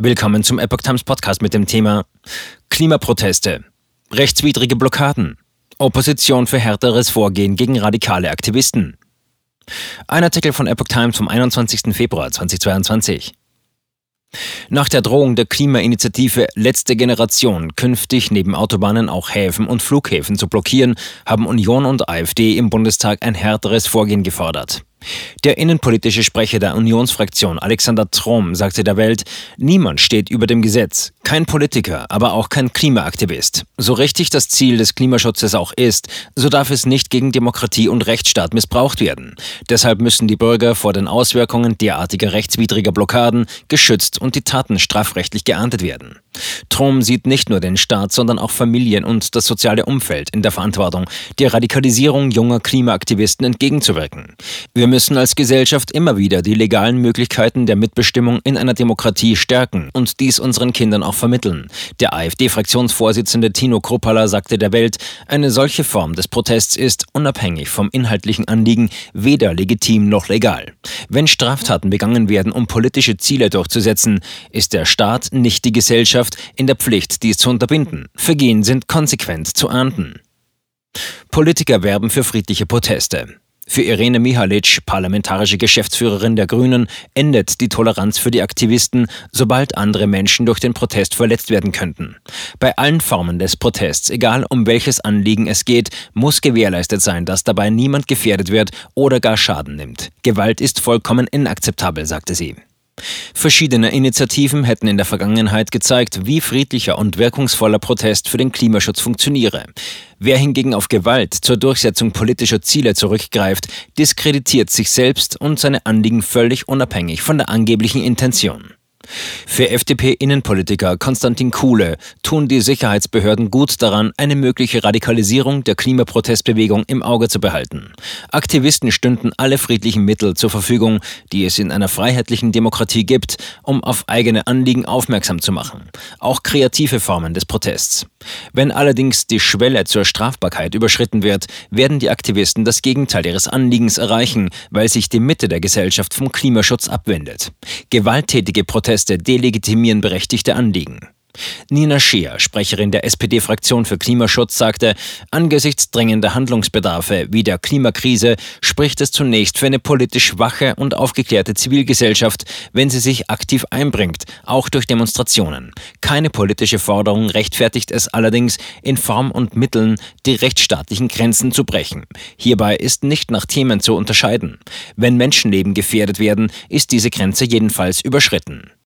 Willkommen zum Epoch Times Podcast mit dem Thema Klimaproteste, rechtswidrige Blockaden, Opposition für härteres Vorgehen gegen radikale Aktivisten. Ein Artikel von Epoch Times vom 21. Februar 2022. Nach der Drohung der Klimainitiative Letzte Generation, künftig neben Autobahnen auch Häfen und Flughäfen zu blockieren, haben Union und AfD im Bundestag ein härteres Vorgehen gefordert. Der innenpolitische Sprecher der Unionsfraktion Alexander Trom sagte der Welt, niemand steht über dem Gesetz, kein Politiker, aber auch kein Klimaaktivist. So richtig das Ziel des Klimaschutzes auch ist, so darf es nicht gegen Demokratie und Rechtsstaat missbraucht werden. Deshalb müssen die Bürger vor den Auswirkungen derartiger rechtswidriger Blockaden geschützt und die Taten strafrechtlich geahndet werden. Trom sieht nicht nur den Staat, sondern auch Familien und das soziale Umfeld in der Verantwortung, der Radikalisierung junger Klimaaktivisten entgegenzuwirken. Wir müssen als Gesellschaft immer wieder die legalen Möglichkeiten der Mitbestimmung in einer Demokratie stärken und dies unseren Kindern auch vermitteln. Der AfD-Fraktionsvorsitzende Tino Kruppala sagte der Welt, eine solche Form des Protests ist, unabhängig vom inhaltlichen Anliegen, weder legitim noch legal. Wenn Straftaten begangen werden, um politische Ziele durchzusetzen, ist der Staat, nicht die Gesellschaft, Gesellschaft in der Pflicht, dies zu unterbinden. Vergehen sind konsequent zu ahnden. Politiker werben für friedliche Proteste. Für Irene Mihalic, parlamentarische Geschäftsführerin der Grünen, endet die Toleranz für die Aktivisten, sobald andere Menschen durch den Protest verletzt werden könnten. Bei allen Formen des Protests, egal um welches Anliegen es geht, muss gewährleistet sein, dass dabei niemand gefährdet wird oder gar Schaden nimmt. Gewalt ist vollkommen inakzeptabel, sagte sie. Verschiedene Initiativen hätten in der Vergangenheit gezeigt, wie friedlicher und wirkungsvoller Protest für den Klimaschutz funktioniere. Wer hingegen auf Gewalt zur Durchsetzung politischer Ziele zurückgreift, diskreditiert sich selbst und seine Anliegen völlig unabhängig von der angeblichen Intention. Für FDP-Innenpolitiker Konstantin Kuhle tun die Sicherheitsbehörden gut daran, eine mögliche Radikalisierung der Klimaprotestbewegung im Auge zu behalten. Aktivisten stünden alle friedlichen Mittel zur Verfügung, die es in einer freiheitlichen Demokratie gibt, um auf eigene Anliegen aufmerksam zu machen. Auch kreative Formen des Protests. Wenn allerdings die Schwelle zur Strafbarkeit überschritten wird, werden die Aktivisten das Gegenteil ihres Anliegens erreichen, weil sich die Mitte der Gesellschaft vom Klimaschutz abwendet. Gewalttätige Proteste delegitimieren berechtigte Anliegen. Nina Scheer, Sprecherin der SPD-Fraktion für Klimaschutz, sagte, angesichts drängender Handlungsbedarfe wie der Klimakrise spricht es zunächst für eine politisch wache und aufgeklärte Zivilgesellschaft, wenn sie sich aktiv einbringt, auch durch Demonstrationen. Keine politische Forderung rechtfertigt es allerdings, in Form und Mitteln die rechtsstaatlichen Grenzen zu brechen. Hierbei ist nicht nach Themen zu unterscheiden. Wenn Menschenleben gefährdet werden, ist diese Grenze jedenfalls überschritten.